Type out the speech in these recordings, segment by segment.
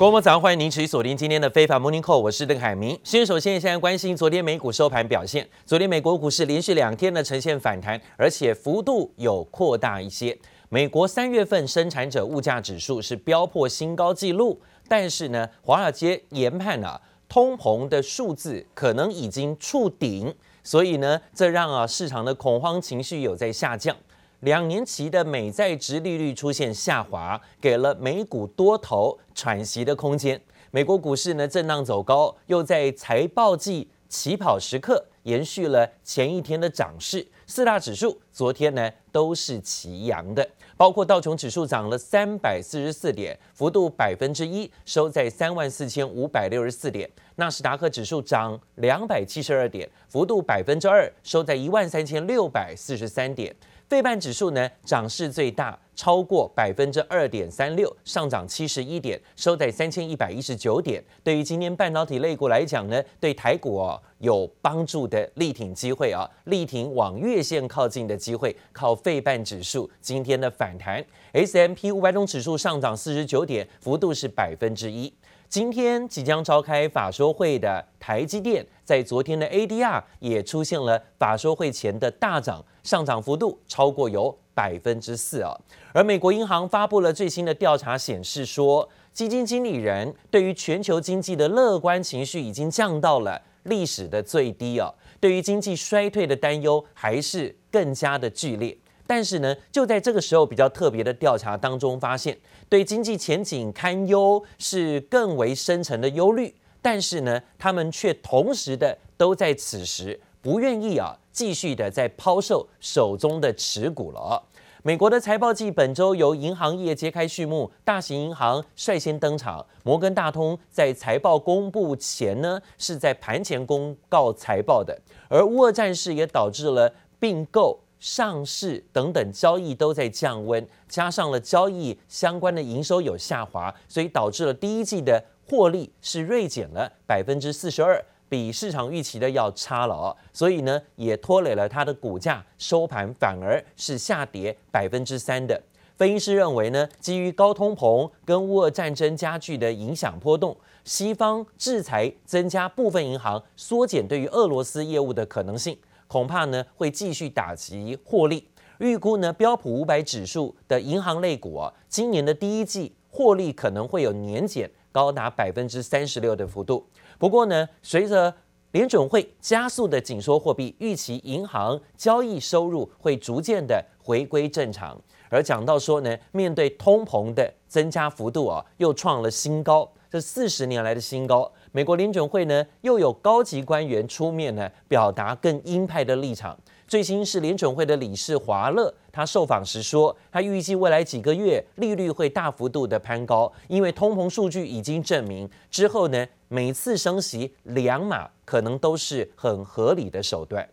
各位早上欢迎您持续锁定今天的非凡 Morning Call，我是邓海明。先首先现在关心昨天美股收盘表现，昨天美国股市连续两天的呈现反弹，而且幅度有扩大一些。美国三月份生产者物价指数是飙破新高纪录，但是呢，华尔街研判啊，通膨的数字可能已经触顶，所以呢，这让啊市场的恐慌情绪有在下降。两年期的美债殖利率出现下滑，给了美股多头喘息的空间。美国股市呢震荡走高，又在财报季起跑时刻延续了前一天的涨势。四大指数昨天呢都是齐扬的，包括道琼指数涨了三百四十四点，幅度百分之一，收在三万四千五百六十四点。纳斯达克指数涨两百七十二点，幅度百分之二，收在一万三千六百四十三点。费半指数呢涨势最大，超过百分之二点三六，上涨七十一点，收在三千一百一十九点。对于今天半导体类股来讲呢，对台股哦有帮助的力挺机会啊，力挺往月线靠近的机会，靠费半指数今天的反弹 S M P 五百种指数上涨四十九点，幅度是百分之一。今天即将召开法说会的台积电，在昨天的 ADR 也出现了法说会前的大涨，上涨幅度超过有百分之四啊。而美国银行发布了最新的调查显示说，基金经理人对于全球经济的乐观情绪已经降到了历史的最低啊，对于经济衰退的担忧还是更加的剧烈。但是呢，就在这个时候比较特别的调查当中发现，对经济前景堪忧是更为深层的忧虑。但是呢，他们却同时的都在此时不愿意啊继续的在抛售手中的持股了。美国的财报季本周由银行业揭开序幕，大型银行率先登场。摩根大通在财报公布前呢，是在盘前公告财报的，而乌俄战事也导致了并购。上市等等交易都在降温，加上了交易相关的营收有下滑，所以导致了第一季的获利是锐减了百分之四十二，比市场预期的要差了哦。所以呢，也拖累了它的股价收盘反而是下跌百分之三的。分析师认为呢，基于高通膨跟乌俄战争加剧的影响波动，西方制裁增加部分银行缩减对于俄罗斯业务的可能性。恐怕呢会继续打击获利，预估呢标普五百指数的银行类股啊，今年的第一季获利可能会有年减高达百分之三十六的幅度。不过呢，随着联准会加速的紧缩货币，预期银行交易收入会逐渐的回归正常。而讲到说呢，面对通膨的增加幅度啊，又创了新高，这四十年来的新高。美国联准会呢，又有高级官员出面呢，表达更鹰派的立场。最新是联准会的理事华勒，他受访时说，他预计未来几个月利率会大幅度的攀高，因为通膨数据已经证明，之后呢，每次升息两码可能都是很合理的手段。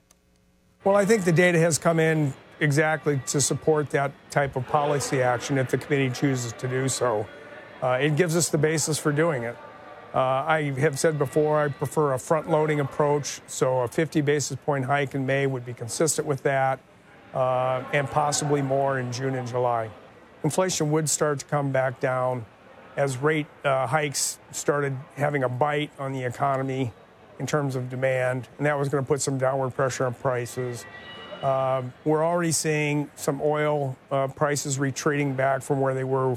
Well, I think the data has come in exactly to support that type of policy action if the committee chooses to do so. Uh, it gives us the basis for doing it. Uh, I have said before I prefer a front loading approach, so a 50 basis point hike in May would be consistent with that, uh, and possibly more in June and July. Inflation would start to come back down as rate uh, hikes started having a bite on the economy in terms of demand, and that was going to put some downward pressure on prices. Uh, we're already seeing some oil uh, prices retreating back from where they were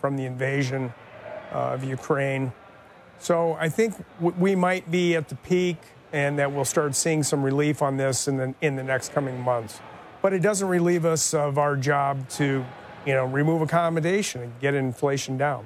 from the invasion uh, of Ukraine. So I think we might be at the peak and that we'll start seeing some relief on this in the, in the next coming months. But it doesn't relieve us of our job to, you know, remove accommodation and get inflation down.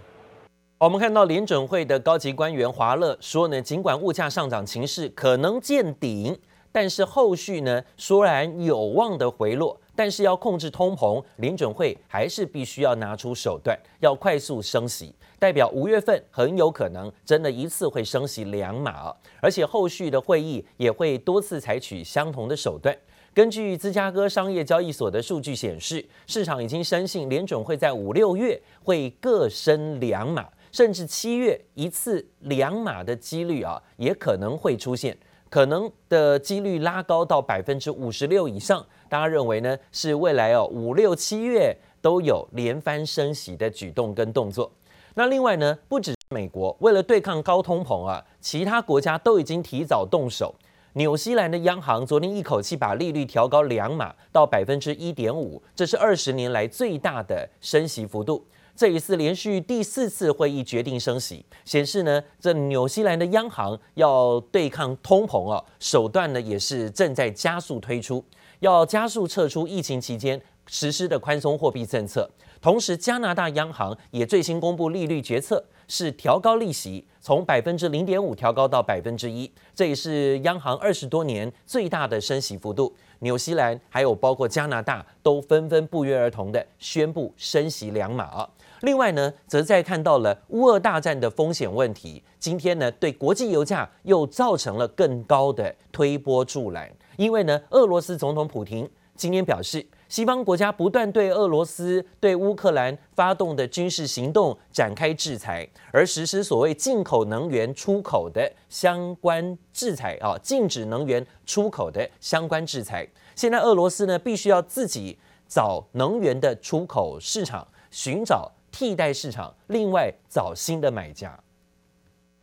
我们看到联准会的高级官员华勒说呢，尽管物价上涨情势可能见顶，但是后续呢，虽然有望的回落， 但是要控制通膨，联准会还是必须要拿出手段，要快速升息。代表五月份很有可能真的一次会升息两码，而且后续的会议也会多次采取相同的手段。根据芝加哥商业交易所的数据显示，市场已经深信联准会在五六月会各升两码，甚至七月一次两码的几率啊，也可能会出现，可能的几率拉高到百分之五十六以上。大家认为呢？是未来哦五六七月都有连番升息的举动跟动作。那另外呢，不止。美国为了对抗高通膨啊，其他国家都已经提早动手。纽西兰的央行昨天一口气把利率调高两码到百分之一点五，这是二十年来最大的升息幅度。这一次连续第四次会议决定升息，显示呢，这纽西兰的央行要对抗通膨啊，手段呢也是正在加速推出，要加速撤出疫情期间实施的宽松货币政策。同时，加拿大央行也最新公布利率决策，是调高利息，从百分之零点五调高到百分之一，这也是央行二十多年最大的升息幅度。纽西兰还有包括加拿大都纷纷不约而同的宣布升息两码。另外呢，则在看到了乌俄大战的风险问题，今天呢，对国际油价又造成了更高的推波助澜。因为呢，俄罗斯总统普亭今天表示，西方国家不断对俄罗斯、对乌克兰发动的军事行动展开制裁，而实施所谓进口能源出口的相关制裁啊，禁止能源出口的相关制裁。现在俄罗斯呢，必须要自己找能源的出口市场，寻找。替代市场，另外找新的买家。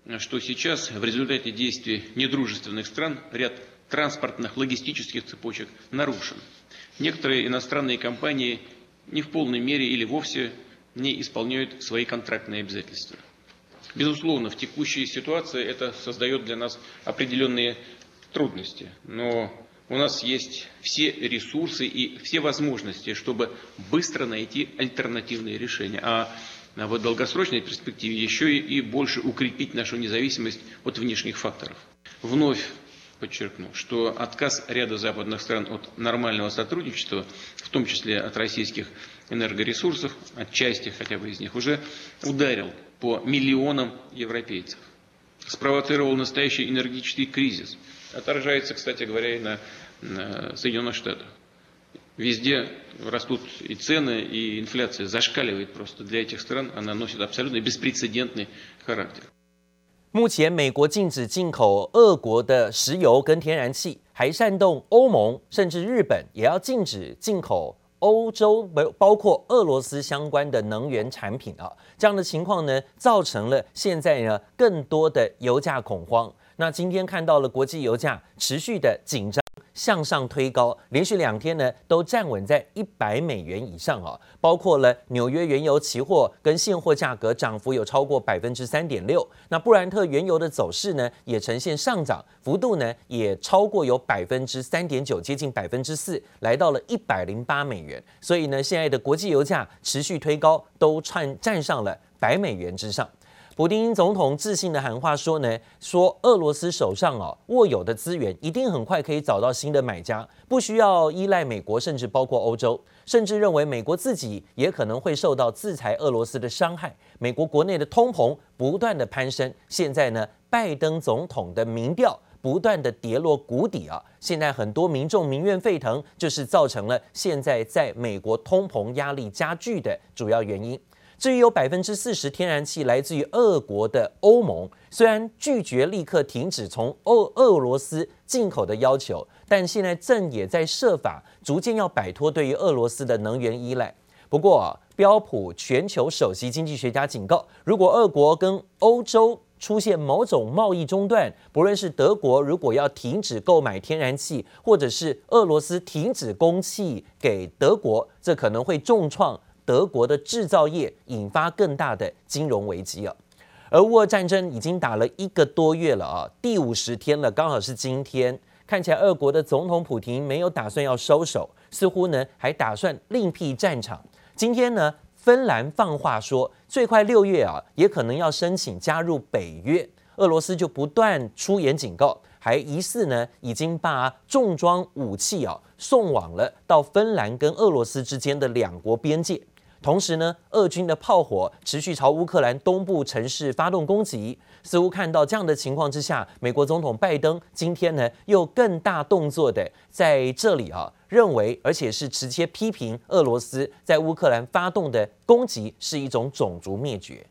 Что сейчас в результате действий недружественных стран ряд транспортных логистических цепочек нарушен. Некоторые иностранные компании не в полной мере или вовсе не исполняют свои контрактные обязательства. Безусловно, в текущей ситуации это создает для нас определенные трудности, но у нас есть все ресурсы и все возможности, чтобы быстро найти альтернативные решения. А в долгосрочной перспективе еще и больше укрепить нашу независимость от внешних факторов. Вновь подчеркну, что отказ ряда западных стран от нормального сотрудничества, в том числе от российских энергоресурсов, отчасти хотя бы из них, уже ударил по миллионам европейцев. Спровоцировал настоящий энергетический кризис – отражается, кстати говоря, и на, на Соединенных Штатах. Везде растут и цены, и инфляция зашкаливает просто. Для этих стран она носит абсолютно беспрецедентный характер. 目前，美国禁止进口俄国的石油跟天然气，还煽动欧盟甚至日本也要禁止进口欧洲，包括俄罗斯相关的能源产品啊。这样的情况呢，造成了现在呢更多的油价恐慌。那今天看到了国际油价持续的紧张向上推高，连续两天呢都站稳在一百美元以上啊，包括了纽约原油期货跟现货价格涨幅有超过百分之三点六，那布兰特原油的走势呢也呈现上涨幅度呢也超过有百分之三点九，接近百分之四，来到了一百零八美元，所以呢现在的国际油价持续推高，都串站上了百美元之上。普丁总统自信的喊话说呢，说俄罗斯手上哦握有的资源一定很快可以找到新的买家，不需要依赖美国，甚至包括欧洲，甚至认为美国自己也可能会受到制裁俄罗斯的伤害。美国国内的通膨不断的攀升，现在呢，拜登总统的民调不断的跌落谷底啊，现在很多民众民怨沸腾，就是造成了现在在美国通膨压力加剧的主要原因。至于有百分之四十天然气来自于俄国的欧盟，虽然拒绝立刻停止从俄俄罗斯进口的要求，但现在正也在设法逐渐要摆脱对于俄罗斯的能源依赖。不过，标普全球首席经济学家警告，如果俄国跟欧洲出现某种贸易中断，不论是德国如果要停止购买天然气，或者是俄罗斯停止供气给德国，这可能会重创。德国的制造业引发更大的金融危机啊，而乌俄战争已经打了一个多月了啊，第五十天了，刚好是今天，看起来俄国的总统普亭没有打算要收手，似乎呢还打算另辟战场。今天呢，芬兰放话说，最快六月啊，也可能要申请加入北约，俄罗斯就不断出言警告。还疑似呢，已经把重装武器啊送往了到芬兰跟俄罗斯之间的两国边界。同时呢，俄军的炮火持续朝乌克兰东部城市发动攻击。似乎看到这样的情况之下，美国总统拜登今天呢又更大动作的在这里啊，认为而且是直接批评俄罗斯在乌克兰发动的攻击是一种种族灭绝。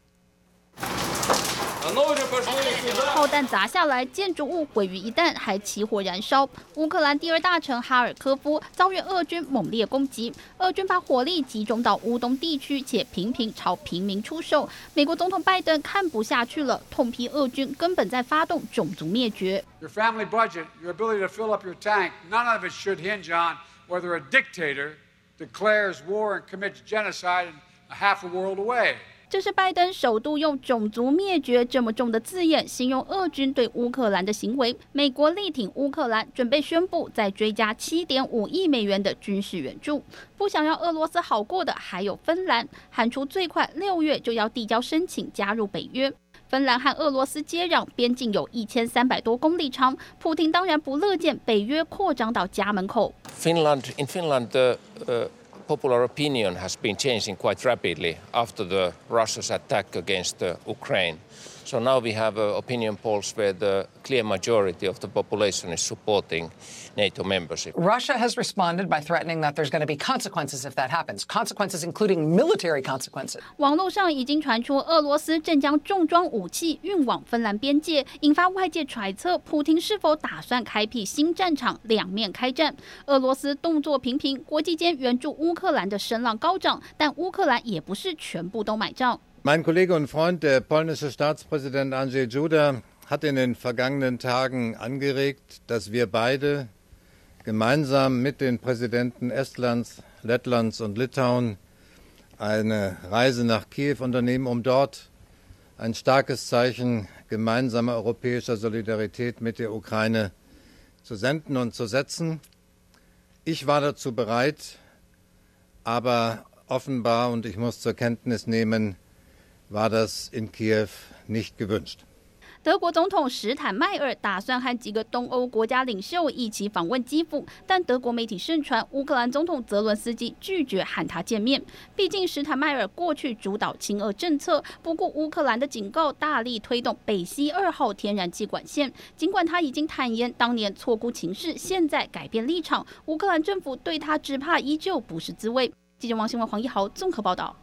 炮弹砸下来，建筑物毁于一旦，还起火燃烧。乌克兰第二大城哈尔科夫遭遇俄军猛烈攻击，俄军把火力集中到乌东地区，且频频朝平民出手。美国总统拜登看不下去了，痛批俄军根本在发动种族灭绝。Your family budget, your ability to fill up your tank, none of it should hinge on whether a dictator declares war and commits genocide half a world away. 这是拜登首度用“种族灭绝”这么重的字眼形容俄军对乌克兰的行为。美国力挺乌克兰，准备宣布再追加七点五亿美元的军事援助。不想要俄罗斯好过的还有芬兰，喊出最快六月就要递交申请加入北约。芬兰和俄罗斯接壤，边境有一千三百多公里长。普京当然不乐见北约扩张到家门口。Finland, in Finland, uh Popular opinion has been changing quite rapidly after the Russia's attack against uh, Ukraine. So now we have opinion polls where the clear majority of the population is supporting NATO membership. Russia has responded by threatening that there's going to be consequences if that happens. Consequences including military consequences. 网络上已经传出俄罗斯正将重装武器运往芬兰边界，引发外界揣测，普京是否打算开辟新战场，两面开战？俄罗斯动作频频，国际间援助乌克兰的声浪高涨，但乌克兰也不是全部都买账。Mein Kollege und Freund, der polnische Staatspräsident Andrzej Duda, hat in den vergangenen Tagen angeregt, dass wir beide gemeinsam mit den Präsidenten Estlands, Lettlands und Litauen eine Reise nach Kiew unternehmen, um dort ein starkes Zeichen gemeinsamer europäischer Solidarität mit der Ukraine zu senden und zu setzen. Ich war dazu bereit, aber offenbar, und ich muss zur Kenntnis nehmen, war das in Kiew nicht gewünscht. 德国总统史坦迈尔打算和几个东欧国家领袖一起访问基辅，但德国媒体盛传乌克兰总统泽伦斯基拒绝和他见面。毕竟史坦迈尔过去主导亲俄政策，不顾乌克兰的警告，大力推动北溪二号天然气管线。尽管他已经坦言当年错估情势，现在改变立场，乌克兰政府对他只怕依旧不是滋味。记者王新文、黄一豪综合报道。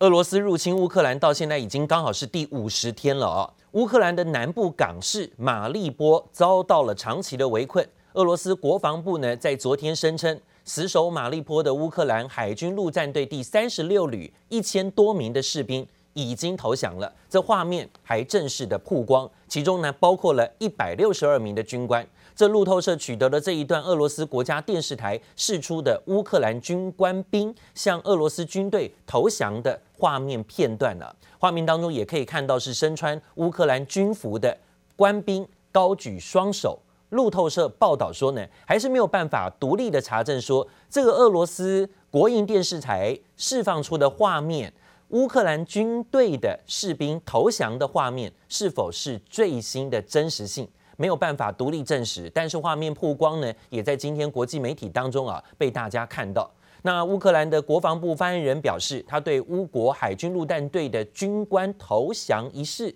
俄罗斯入侵乌克兰到现在已经刚好是第五十天了啊！乌克兰的南部港市马利波遭到了长期的围困。俄罗斯国防部呢在昨天声称，死守马利波的乌克兰海军陆战队第三十六旅一千多名的士兵已经投降了。这画面还正式的曝光，其中呢包括了一百六十二名的军官。这路透社取得了这一段俄罗斯国家电视台释出的乌克兰军官兵向俄罗斯军队投降的画面片段了。画面当中也可以看到是身穿乌克兰军服的官兵高举双手。路透社报道说呢，还是没有办法独立的查证说这个俄罗斯国营电视台释放出的画面，乌克兰军队的士兵投降的画面是否是最新的真实性。没有办法独立证实，但是画面曝光呢，也在今天国际媒体当中啊被大家看到。那乌克兰的国防部发言人表示，他对乌国海军陆战队的军官投降一事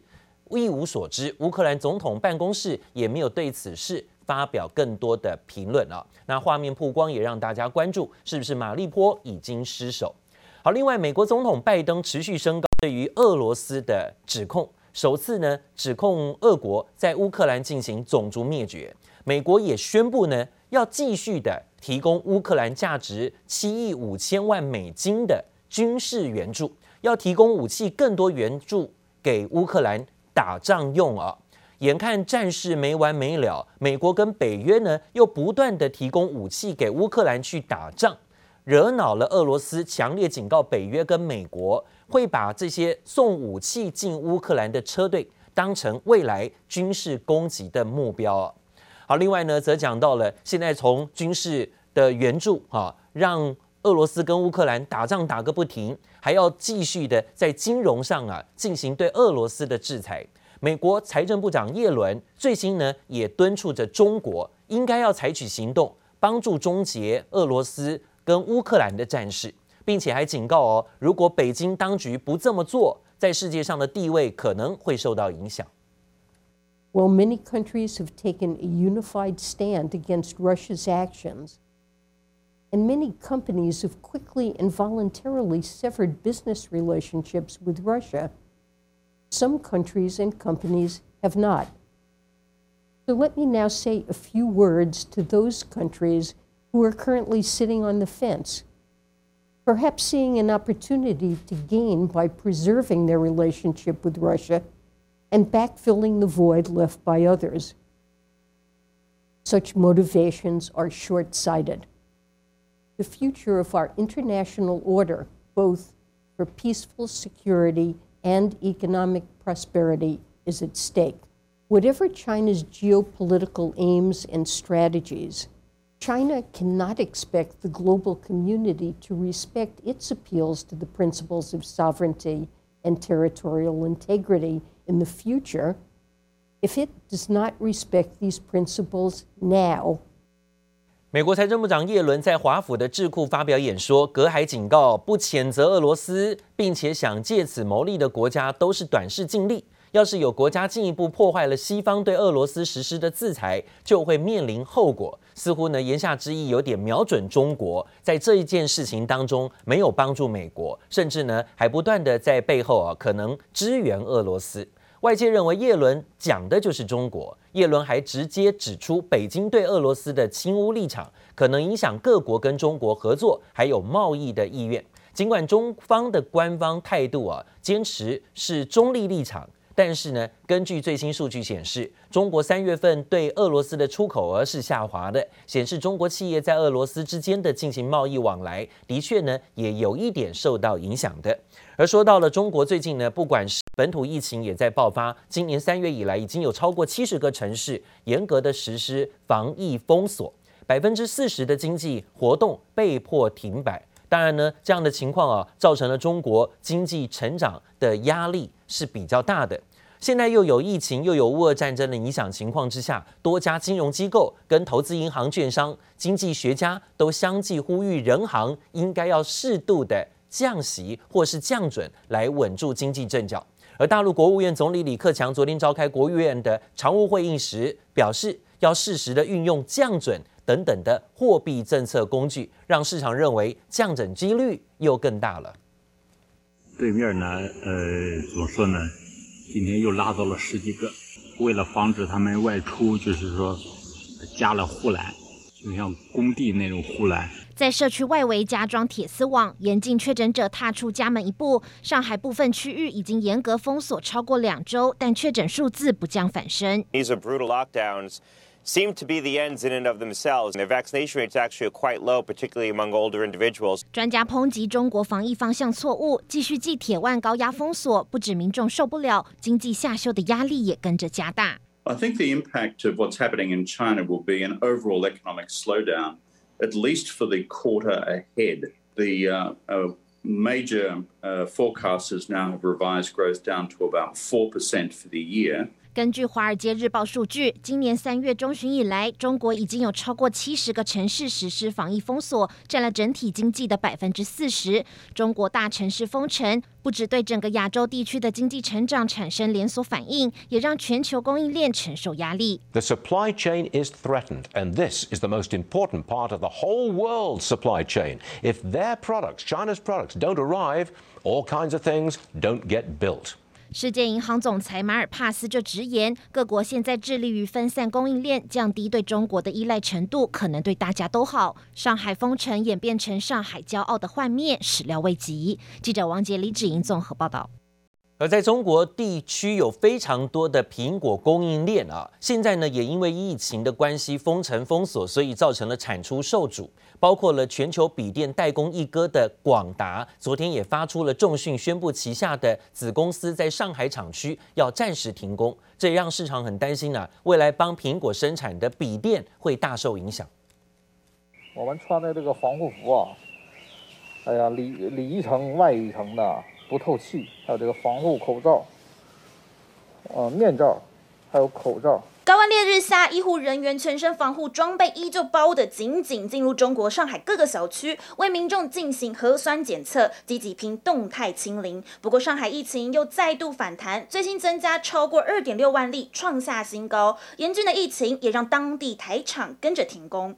一无所知，乌克兰总统办公室也没有对此事发表更多的评论啊。那画面曝光也让大家关注，是不是马利波已经失守？好，另外美国总统拜登持续升高对于俄罗斯的指控。首次呢指控俄国在乌克兰进行种族灭绝，美国也宣布呢要继续的提供乌克兰价值七亿五千万美金的军事援助，要提供武器更多援助给乌克兰打仗用啊！眼看战事没完没了，美国跟北约呢又不断的提供武器给乌克兰去打仗，惹恼了俄罗斯，强烈警告北约跟美国。会把这些送武器进乌克兰的车队当成未来军事攻击的目标。好，另外呢，则讲到了现在从军事的援助啊，让俄罗斯跟乌克兰打仗打个不停，还要继续的在金融上啊进行对俄罗斯的制裁。美国财政部长叶伦最新呢也敦促着中国应该要采取行动，帮助终结俄罗斯跟乌克兰的战事。并且还警告哦，如果北京当局不这么做，在世界上的地位可能会受到影响。While many countries have taken a unified stand against Russia's actions, and many companies have quickly and voluntarily severed business relationships with Russia, Some countries and companies have not. So let me now say a few words to those countries who are currently sitting on the fence, perhaps seeing an opportunity to gain by preserving their relationship with Russia and backfilling the void left by others. Such motivations are short sighted. The future of our international order, both for peaceful security and economic prosperity, is at stake. Whatever China's geopolitical aims and strategies, China cannot expect the global community to respect its appeals to the principles of sovereignty and territorial integrity in the future if it does not respect these principles now. 美国财政部长叶伦在华府的智库发表演说，隔海警告，不谴责俄罗斯，并且想借此牟利的国家都是短视近利。 要是有国家进一步破坏了西方对俄罗斯实施的制裁，就会面临后果。似乎呢，言下之意有点瞄准中国，在这一件事情当中没有帮助美国，甚至呢还不断的在背后啊可能支援俄罗斯。外界认为叶伦讲的就是中国。叶伦还直接指出，北京对俄罗斯的亲乌立场可能影响各国跟中国合作还有贸易的意愿。尽管中方的官方态度啊坚持是中立立场。但是呢，根据最新数据显示，中国三月份对俄罗斯的出口额是下滑的，显示中国企业在俄罗斯之间的进行贸易往来，的确呢也有一点受到影响的。而说到了中国最近呢，不管是本土疫情也在爆发，今年三月以来已经有超过七十个城市严格的实施防疫封锁，百分之四十的经济活动被迫停摆。当然呢，这样的情况啊，造成了中国经济成长的压力是比较大的。现在又有疫情，又有乌俄战争的影响情况之下，多家金融机构跟投资银行、券商、经济学家都相继呼吁人行应该要适度的降息或是降准，来稳住经济阵脚。而大陆国务院总理李克强昨天召开国务院的常务会议时，表示要适时的运用降准等等的货币政策工具，让市场认为降准几率又更大了。对面呢，呃，怎么说呢？今天又拉到了十几个，为了防止他们外出，就是说加了护栏，就像工地那种护栏。在社区外围加装铁丝网，严禁确诊者踏出家门一步。上海部分区域已经严格封锁超过两周，但确诊数字不降反升。These are brutal lockdowns. seem to be the ends in and of themselves. Their vaccination rates actually are quite low, particularly among older individuals. 专家抨击中国防疫方向错误，继续继铁腕高压封锁，不止民众受不了，经济下修的压力也跟着加大。I think the impact of what's happening in China will be an overall economic slowdown, at least for the quarter ahead. The uh, uh, major uh, forecasters now have revised growth down to about 4% for the year. 根据《华尔街日报》数据，今年三月中旬以来，中国已经有超过七十个城市实施防疫封锁，占了整体经济的百分之四十。中国大城市封城，不只对整个亚洲地区的经济成长产生连锁反应，也让全球供应链承受压力。The supply chain is threatened, and this is the most important part of the whole world supply chain. If their products, China's products, don't arrive, all kinds of things don't get built. 世界银行总裁马尔帕斯就直言，各国现在致力于分散供应链，降低对中国的依赖程度，可能对大家都好。上海封城演变成上海骄傲的幻灭，始料未及。记者王杰、李芷莹综合报道。而在中国地区有非常多的苹果供应链啊，现在呢也因为疫情的关系封城封锁，所以造成了产出受阻。包括了全球笔电代工一哥的广达，昨天也发出了重讯，宣布旗下的子公司在上海厂区要暂时停工，这也让市场很担心啊，未来帮苹果生产的笔电会大受影响。我们穿的这个防护服啊，哎呀，里里一层外一层的。不透气，还有这个防护口罩，呃，面罩，还有口罩。高温烈日下，医护人员全身防护装备依旧包得紧紧，进入中国上海各个小区，为民众进行核酸检测，积极拼动态清零。不过，上海疫情又再度反弹，最新增加超过二点六万例，创下新高。严峻的疫情也让当地台厂跟着停工。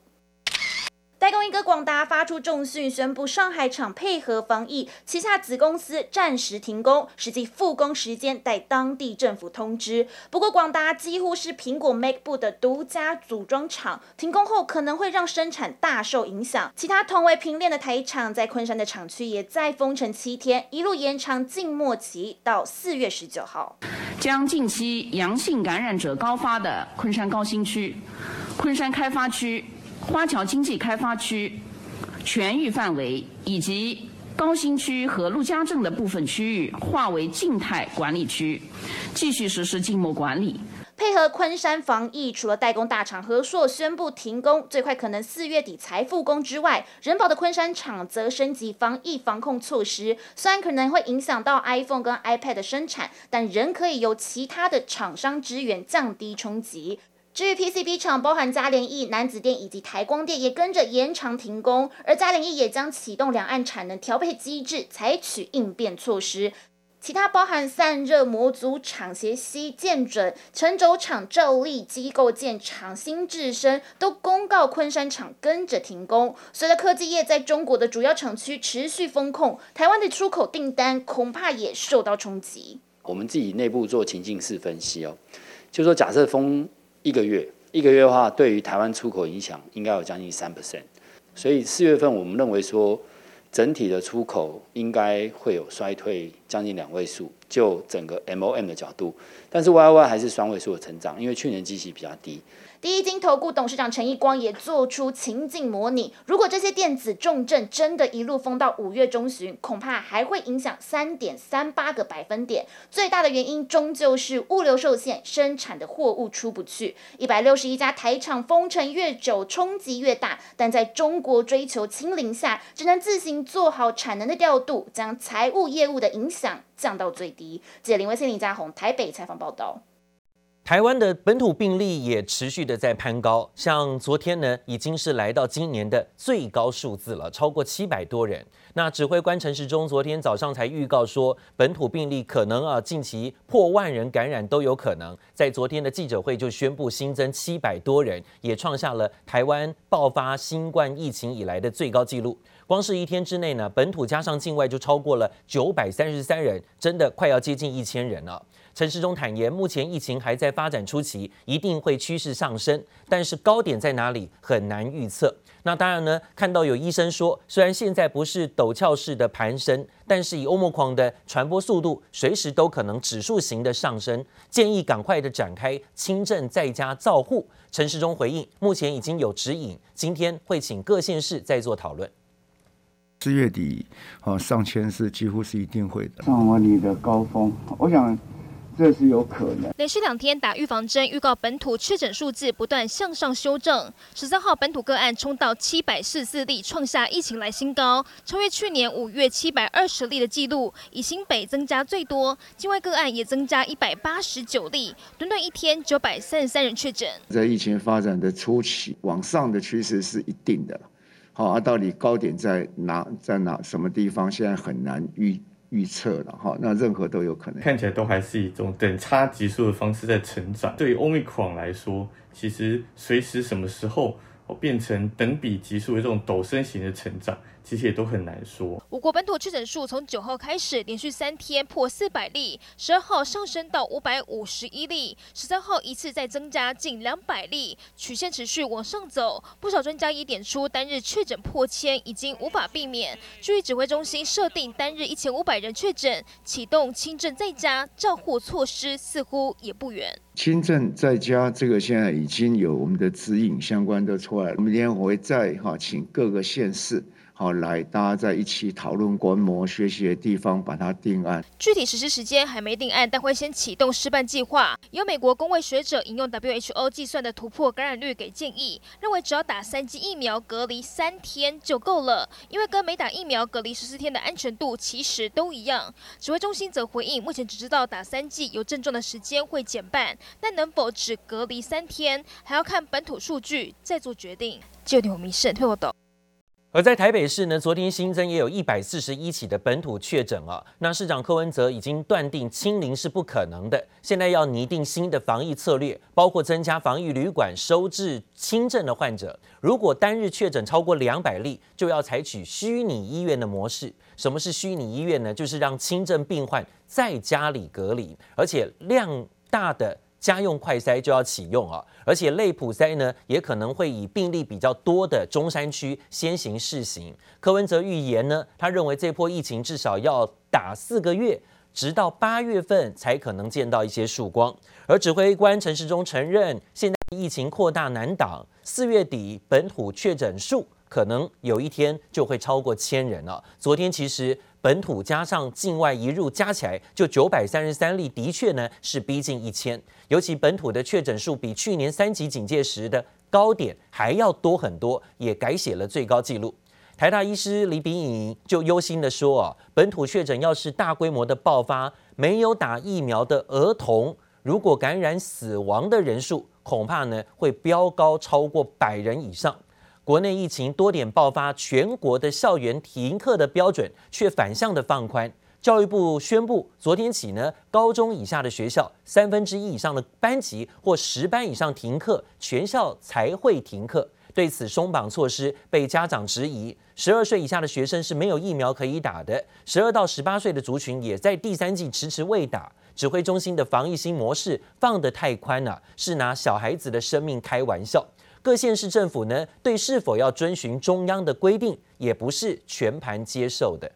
代工一哥广达发出重讯，宣布上海厂配合防疫，旗下子公司暂时停工，实际复工时间待当地政府通知。不过，广达几乎是苹果 MacBook 的独家组装厂，停工后可能会让生产大受影响。其他同为平链的台厂在昆山的厂区也再封城七天，一路延长静默期到四月十九号。将近期阳性感染者高发的昆山高新区、昆山开发区。花桥经济开发区全域范围以及高新区和陆家镇的部分区域划为静态管理区，继续实施静默管理。配合昆山防疫，除了代工大厂和硕宣布停工，最快可能四月底才复工之外，仁宝的昆山厂则升级防疫防控措施。虽然可能会影响到 iPhone 跟 iPad 的生产，但仍可以由其他的厂商支援，降低冲击。至于 PCB 厂，包含嘉联益、楠梓电以及台光电也跟着延长停工，而嘉联益也将启动两岸产能调配机制，采取应变措施。其他包含散热模组厂协西、建准、成轴厂照例、机构建厂新智深都公告昆山厂跟着停工。随着科技业在中国的主要厂区持续封控，台湾的出口订单恐怕也受到冲击。我们自己内部做情境式分析哦，就说假设封。一个月，一个月的话，对于台湾出口影响应该有将近三 percent，所以四月份我们认为说，整体的出口应该会有衰退将近两位数，就整个 MOM 的角度，但是 Y Y 还是双位数的成长，因为去年基期比较低。第一金投顾董事长陈奕光也做出情境模拟，如果这些电子重症真的一路封到五月中旬，恐怕还会影响三点三八个百分点。最大的原因终究是物流受限，生产的货物出不去。一百六十一家台厂封城越久，冲击越大。但在中国追求清零下，只能自行做好产能的调度，将财务业务的影响降到最低。记者林威信、林家宏台北采访报道。台湾的本土病例也持续的在攀高，像昨天呢，已经是来到今年的最高数字了，超过七百多人。那指挥官陈时中昨天早上才预告说，本土病例可能啊近期破万人感染都有可能。在昨天的记者会就宣布新增七百多人，也创下了台湾爆发新冠疫情以来的最高纪录。光是一天之内呢，本土加上境外就超过了九百三十三人，真的快要接近一千人了。陈时中坦言，目前疫情还在发展初期，一定会趋势上升，但是高点在哪里很难预测。那当然呢，看到有医生说，虽然现在不是陡峭式的攀升，但是以欧盟狂的传播速度，随时都可能指数型的上升，建议赶快的展开轻症在家照护。陈时中回应，目前已经有指引，今天会请各县市再做讨论。四月底，啊，上千是几乎是一定会的。上完你的高峰，我想。这是有可能。连续两天打预防针，预告本土确诊数字不断向上修正。十三号本土个案冲到七百四十四例，创下疫情来新高，超越去年五月七百二十例的记录。以新北增加最多，境外个案也增加一百八十九例，短短一天九百三十三人确诊。在疫情发展的初期，往上的趋势是一定的。好，啊，到底高点在哪？在哪？什么地方？现在很难预。预测了哈，那任何都有可能。看起来都还是一种等差级数的方式在成长。对于 Omicron 来说，其实随时什么时候变成等比级数的这种陡升型的成长。其实也都很难说。我国本土确诊数从九号开始连续三天破四百例，十二号上升到五百五十一例，十三号一次再增加近两百例，曲线持续往上走。不少专家也点出，单日确诊破千已经无法避免。据指挥中心设定单日一千五百人确诊，启动轻症在家照护措施似乎也不远。轻症在家这个现在已经有我们的指引相关的出来，我们明天我会再哈请各个县市。好，来，大家在一起讨论观摩学习的地方，把它定案。具体实施时间还没定案，但会先启动试办计划。有美国公卫学者引用 WHO 计算的突破感染率给建议，认为只要打三剂疫苗，隔离三天就够了，因为跟没打疫苗隔离十四天的安全度其实都一样。指挥中心则回应，目前只知道打三剂有症状的时间会减半，但能否只隔离三天，还要看本土数据再做决定。就你我们一试，退我而在台北市呢，昨天新增也有一百四十一起的本土确诊啊。那市长柯文哲已经断定清零是不可能的，现在要拟定新的防疫策略，包括增加防疫旅馆收治轻症的患者。如果单日确诊超过两百例，就要采取虚拟医院的模式。什么是虚拟医院呢？就是让轻症病患在家里隔离，而且量大的。家用快筛就要启用啊，而且类普筛呢，也可能会以病例比较多的中山区先行试行。柯文哲预言呢，他认为这波疫情至少要打四个月，直到八月份才可能见到一些曙光。而指挥官陈时中承认，现在疫情扩大难挡，四月底本土确诊数可能有一天就会超过千人了。昨天其实。本土加上境外移入加起来就九百三十三例，的确呢是逼近一千。尤其本土的确诊数比去年三级警戒时的高点还要多很多，也改写了最高纪录。台大医师李秉颖就忧心地说啊，本土确诊要是大规模的爆发，没有打疫苗的儿童如果感染死亡的人数，恐怕呢会飙高超过百人以上。国内疫情多点爆发，全国的校园停课的标准却反向的放宽。教育部宣布，昨天起呢，高中以下的学校三分之一以上的班级或十班以上停课，全校才会停课。对此松绑措施被家长质疑。十二岁以下的学生是没有疫苗可以打的，十二到十八岁的族群也在第三季迟迟未打。指挥中心的防疫新模式放得太宽了，是拿小孩子的生命开玩笑。各县市政府呢，对是否要遵循中央的规定，也不是全盘接受的。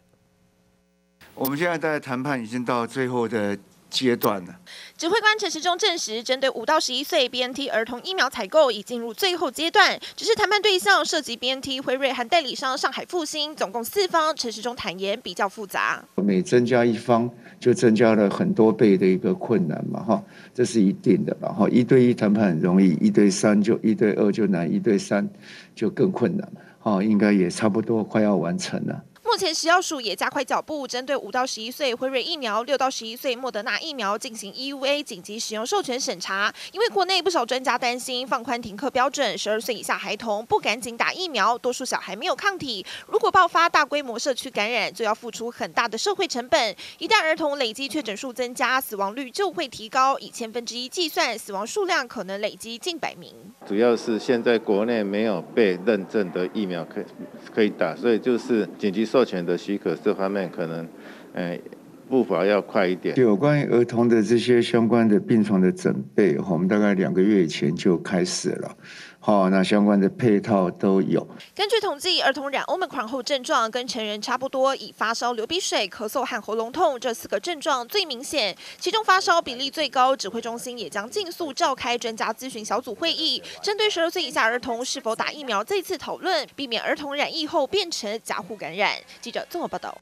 我们现在在谈判已经到最后的阶段呢。指挥官陈时中证实，针对五到十一岁 BNT 儿童疫苗采购已进入最后阶段，只是谈判对象涉及 BNT、辉瑞和代理商上海复兴，总共四方。陈时中坦言比较复杂，每增加一方就增加了很多倍的一个困难嘛，哈，这是一定的然后，一对一谈判很容易，一对三就一对二就难，一对三就更困难，哈，应该也差不多快要完成了。目前食药署也加快脚步，针对五到十一岁辉瑞疫苗、六到十一岁莫德纳疫苗进行 EUA 紧急使用授权审查。因为国内不少专家担心放宽停课标准，十二岁以下孩童不赶紧打疫苗，多数小孩没有抗体，如果爆发大规模社区感染，就要付出很大的社会成本。一旦儿童累积确诊数增加，死亡率就会提高，以千分之一计算，死亡数量可能累积近百名。主要是现在国内没有被认证的疫苗可以可以打，所以就是紧急授。授权的许可这方面可能，嗯，步伐要快一点。有关于儿童的这些相关的病床的准备，我们大概两个月以前就开始了。好，那相关的配套都有。根据统计，儿童染 Omicron 后症状跟成人差不多，以发烧、流鼻水、咳嗽和喉咙痛这四个症状最明显，其中发烧比例最高。指挥中心也将尽速召开专家咨询小组会议，针对十二岁以下儿童是否打疫苗，再次讨论，避免儿童染疫后变成加护感染。记者综合报道。